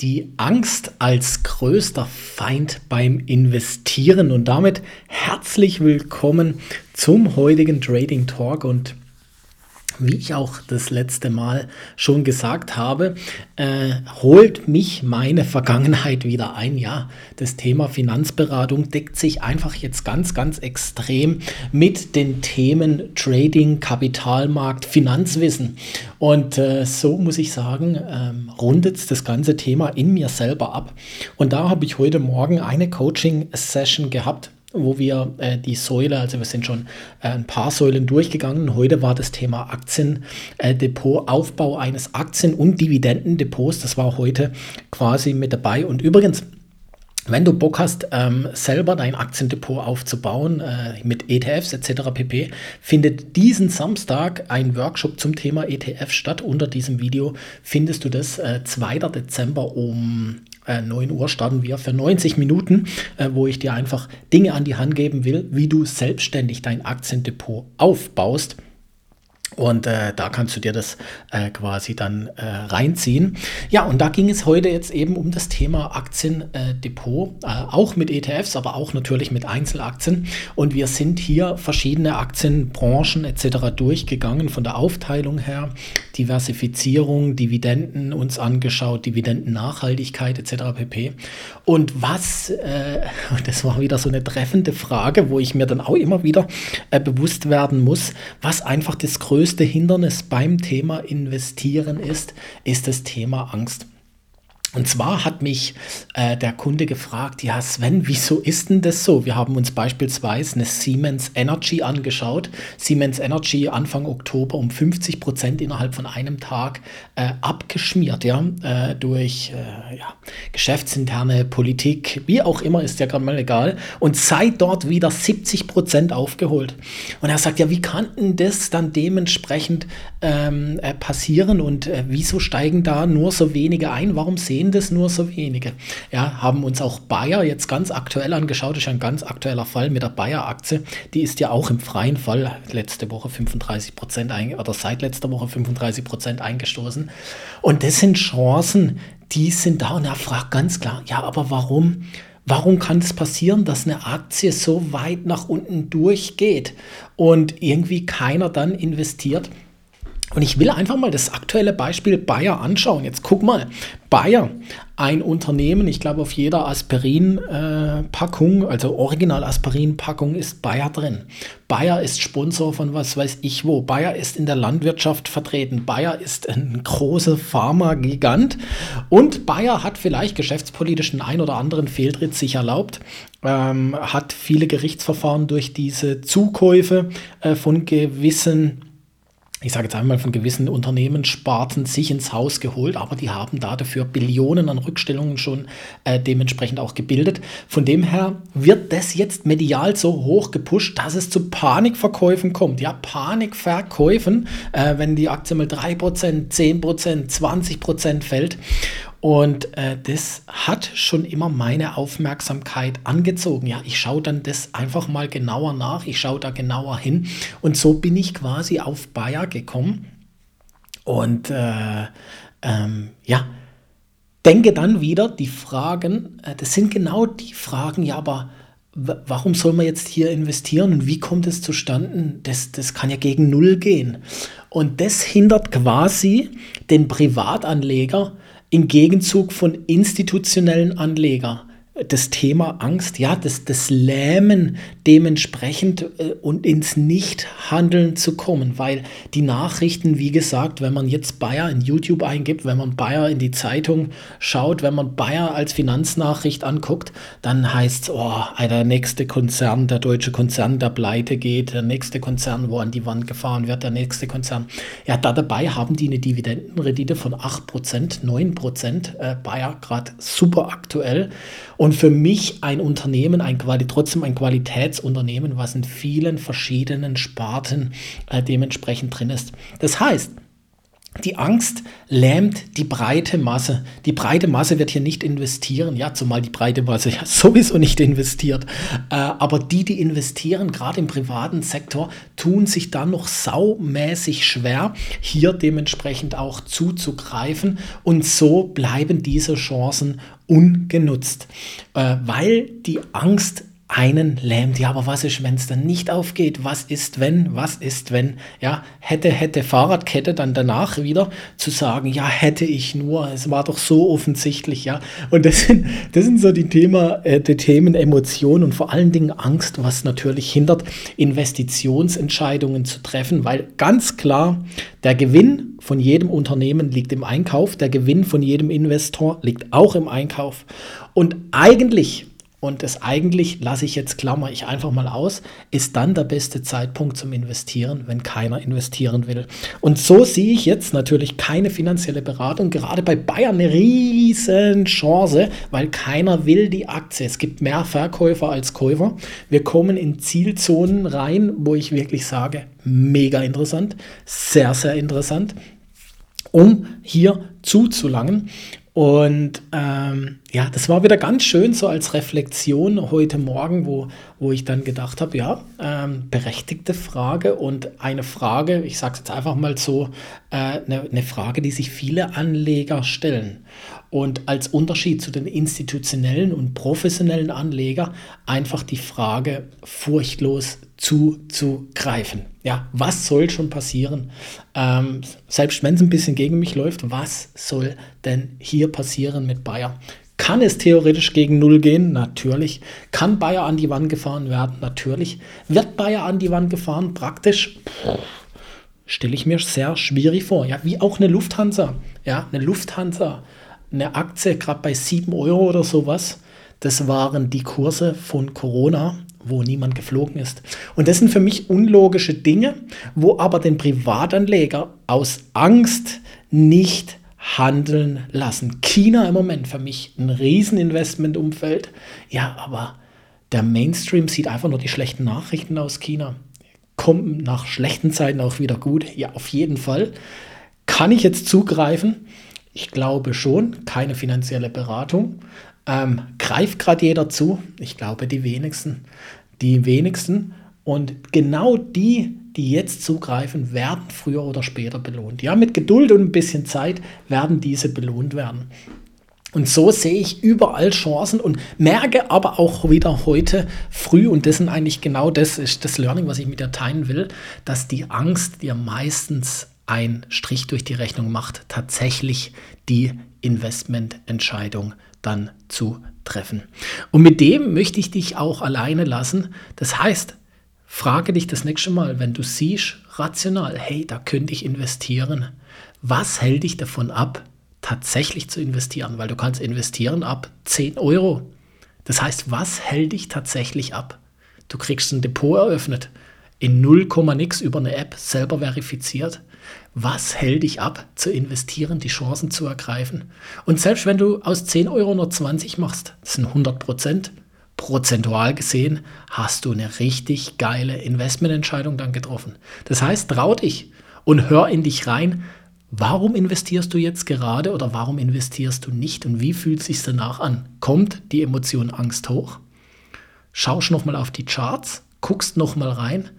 die Angst als größter Feind beim Investieren. Und damit herzlich willkommen zum heutigen Trading Talk. Und wie ich auch das letzte Mal schon gesagt habe, äh, holt mich meine Vergangenheit wieder ein. Ja, das Thema Finanzberatung deckt sich einfach jetzt ganz, ganz extrem mit den Themen Trading, Kapitalmarkt, Finanzwissen. Und äh, so muss ich sagen, ähm, rundet das ganze Thema in mir selber ab. Und da habe ich heute Morgen eine Coaching-Session gehabt wo wir äh, die Säule, also wir sind schon äh, ein paar Säulen durchgegangen. Heute war das Thema Aktiendepot, Aufbau eines Aktien- und Dividendendepots. Das war heute quasi mit dabei. Und übrigens, wenn du Bock hast, ähm, selber dein Aktiendepot aufzubauen äh, mit ETFs etc. pp, findet diesen Samstag ein Workshop zum Thema ETF statt. Unter diesem Video findest du das äh, 2. Dezember um äh, 9 Uhr starten wir für 90 Minuten, äh, wo ich dir einfach Dinge an die Hand geben will, wie du selbstständig dein Aktiendepot aufbaust. Und äh, da kannst du dir das äh, quasi dann äh, reinziehen. Ja, und da ging es heute jetzt eben um das Thema Aktiendepot, äh, auch mit ETFs, aber auch natürlich mit Einzelaktien. Und wir sind hier verschiedene Aktienbranchen etc. durchgegangen, von der Aufteilung her, Diversifizierung, Dividenden uns angeschaut, Dividendennachhaltigkeit etc. pp. Und was, äh, das war wieder so eine treffende Frage, wo ich mir dann auch immer wieder äh, bewusst werden muss, was einfach das größte Hindernis beim Thema Investieren ist, ist das Thema Angst. Und zwar hat mich äh, der Kunde gefragt, ja Sven, wieso ist denn das so? Wir haben uns beispielsweise eine Siemens Energy angeschaut. Siemens Energy Anfang Oktober um 50 Prozent innerhalb von einem Tag äh, abgeschmiert, ja, äh, durch äh, ja, geschäftsinterne Politik, wie auch immer, ist ja gerade mal egal. Und seit dort wieder 70 Prozent aufgeholt. Und er sagt, ja, wie kann denn das dann dementsprechend ähm, äh, passieren und äh, wieso steigen da nur so wenige ein? Warum sehen sehen das nur so wenige. Ja, haben uns auch Bayer jetzt ganz aktuell angeschaut, ist ein ganz aktueller Fall mit der Bayer-Aktie. Die ist ja auch im freien Fall letzte Woche 35 Prozent oder seit letzter Woche 35 Prozent eingestoßen. Und das sind Chancen, die sind da. Und er fragt ganz klar, ja, aber warum? Warum kann es passieren, dass eine Aktie so weit nach unten durchgeht und irgendwie keiner dann investiert? Und ich will einfach mal das aktuelle Beispiel Bayer anschauen. Jetzt guck mal, Bayer, ein Unternehmen, ich glaube auf jeder Aspirin-Packung, äh, also Original-Aspirin-Packung ist Bayer drin. Bayer ist Sponsor von was weiß ich wo. Bayer ist in der Landwirtschaft vertreten. Bayer ist ein großer Pharma-Gigant. Und Bayer hat vielleicht geschäftspolitischen ein oder anderen Fehltritt sich erlaubt, ähm, hat viele Gerichtsverfahren durch diese Zukäufe äh, von gewissen ich sage jetzt einmal von gewissen Unternehmenssparten sich ins Haus geholt, aber die haben da dafür Billionen an Rückstellungen schon äh, dementsprechend auch gebildet. Von dem her wird das jetzt medial so hoch gepusht, dass es zu Panikverkäufen kommt. Ja, Panikverkäufen, äh, wenn die Aktie mal 3%, 10%, 20% fällt. Und äh, das hat schon immer meine Aufmerksamkeit angezogen. Ja, ich schaue dann das einfach mal genauer nach, ich schaue da genauer hin. Und so bin ich quasi auf Bayer gekommen. Und äh, ähm, ja, denke dann wieder die Fragen, äh, das sind genau die Fragen, ja, aber warum soll man jetzt hier investieren und wie kommt es zustande? Das, das kann ja gegen Null gehen. Und das hindert quasi den Privatanleger, im Gegenzug von institutionellen Anlegern das Thema Angst, ja, das, das Lähmen dementsprechend äh, und ins Nichthandeln zu kommen, weil die Nachrichten, wie gesagt, wenn man jetzt Bayer in YouTube eingibt, wenn man Bayer in die Zeitung schaut, wenn man Bayer als Finanznachricht anguckt, dann heißt es, oh, der nächste Konzern, der deutsche Konzern, der pleite geht, der nächste Konzern, wo an die Wand gefahren wird, der nächste Konzern. Ja, da dabei haben die eine Dividendenrendite von 8%, 9%, äh, Bayer gerade super aktuell. Und für mich ein Unternehmen, ein Quali trotzdem ein Qualitätsunternehmen, was in vielen verschiedenen Sparten äh, dementsprechend drin ist. Das heißt, die Angst lähmt die breite Masse. Die breite Masse wird hier nicht investieren, ja, zumal die breite Masse ja sowieso nicht investiert. Äh, aber die, die investieren, gerade im privaten Sektor, tun sich dann noch saumäßig schwer, hier dementsprechend auch zuzugreifen. Und so bleiben diese Chancen ungenutzt, äh, weil die Angst einen lähmt. Ja, aber was ist, wenn es dann nicht aufgeht? Was ist, wenn? Was ist, wenn? Ja, hätte, hätte Fahrradkette dann danach wieder zu sagen, ja, hätte ich nur, es war doch so offensichtlich, ja. Und das sind, das sind so die, Thema, äh, die Themen Emotionen und vor allen Dingen Angst, was natürlich hindert, Investitionsentscheidungen zu treffen, weil ganz klar, der Gewinn von jedem Unternehmen liegt im Einkauf, der Gewinn von jedem Investor liegt auch im Einkauf. Und eigentlich und das eigentlich lasse ich jetzt, klammer ich einfach mal aus, ist dann der beste Zeitpunkt zum Investieren, wenn keiner investieren will. Und so sehe ich jetzt natürlich keine finanzielle Beratung, gerade bei Bayern eine riesen Chance, weil keiner will die Aktie. Es gibt mehr Verkäufer als Käufer. Wir kommen in Zielzonen rein, wo ich wirklich sage, mega interessant, sehr, sehr interessant um hier zuzulangen. Und ähm, ja, das war wieder ganz schön so als Reflexion heute Morgen, wo, wo ich dann gedacht habe, ja, ähm, berechtigte Frage und eine Frage, ich sage es jetzt einfach mal so, äh, eine, eine Frage, die sich viele Anleger stellen. Und als Unterschied zu den institutionellen und professionellen Anleger einfach die Frage furchtlos zuzugreifen. Ja, was soll schon passieren? Ähm, selbst wenn es ein bisschen gegen mich läuft, was soll denn hier passieren mit Bayer? Kann es theoretisch gegen Null gehen? Natürlich. Kann Bayer an die Wand gefahren werden? Natürlich. Wird Bayer an die Wand gefahren? Praktisch stelle ich mir sehr schwierig vor. Ja, wie auch eine Lufthansa. Ja, eine Lufthansa eine Aktie gerade bei 7 Euro oder sowas. Das waren die Kurse von Corona, wo niemand geflogen ist. Und das sind für mich unlogische Dinge, wo aber den Privatanleger aus Angst nicht handeln lassen. China im Moment für mich ein Rieseninvestmentumfeld. Ja, aber der Mainstream sieht einfach nur die schlechten Nachrichten aus China. Kommt nach schlechten Zeiten auch wieder gut. Ja, auf jeden Fall. Kann ich jetzt zugreifen? Ich glaube schon, keine finanzielle Beratung. Ähm, greift gerade jeder zu? Ich glaube, die wenigsten. Die wenigsten. Und genau die, die jetzt zugreifen, werden früher oder später belohnt. Ja, mit Geduld und ein bisschen Zeit werden diese belohnt werden. Und so sehe ich überall Chancen und merke aber auch wieder heute früh, und das sind eigentlich genau das, ist das Learning, was ich mit dir teilen will, dass die Angst dir meistens ein Strich durch die Rechnung macht, tatsächlich die Investmententscheidung dann zu treffen. Und mit dem möchte ich dich auch alleine lassen. Das heißt, frage dich das nächste Mal, wenn du siehst, rational, hey, da könnte ich investieren. Was hält dich davon ab, tatsächlich zu investieren? Weil du kannst investieren ab 10 Euro. Das heißt, was hält dich tatsächlich ab? Du kriegst ein Depot eröffnet, in 0, nix über eine App selber verifiziert. Was hält dich ab, zu investieren, die Chancen zu ergreifen? Und selbst wenn du aus 10 Euro nur 20 machst, das sind 100 Prozent, prozentual gesehen hast du eine richtig geile Investmententscheidung dann getroffen. Das heißt, trau dich und hör in dich rein, warum investierst du jetzt gerade oder warum investierst du nicht und wie fühlt es sich danach an? Kommt die Emotion Angst hoch? Schaust nochmal auf die Charts, guckst nochmal rein.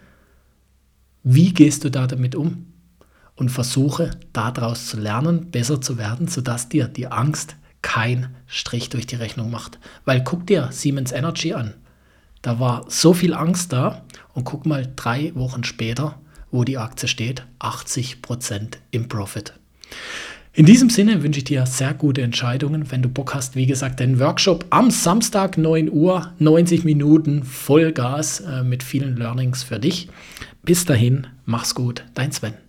Wie gehst du da damit um? Und versuche daraus zu lernen, besser zu werden, sodass dir die Angst kein Strich durch die Rechnung macht. Weil guck dir Siemens Energy an. Da war so viel Angst da und guck mal drei Wochen später, wo die Aktie steht, 80% im Profit. In diesem Sinne wünsche ich dir sehr gute Entscheidungen. Wenn du Bock hast, wie gesagt, den Workshop am Samstag 9 Uhr, 90 Minuten Vollgas äh, mit vielen Learnings für dich. Bis dahin, mach's gut, dein Sven.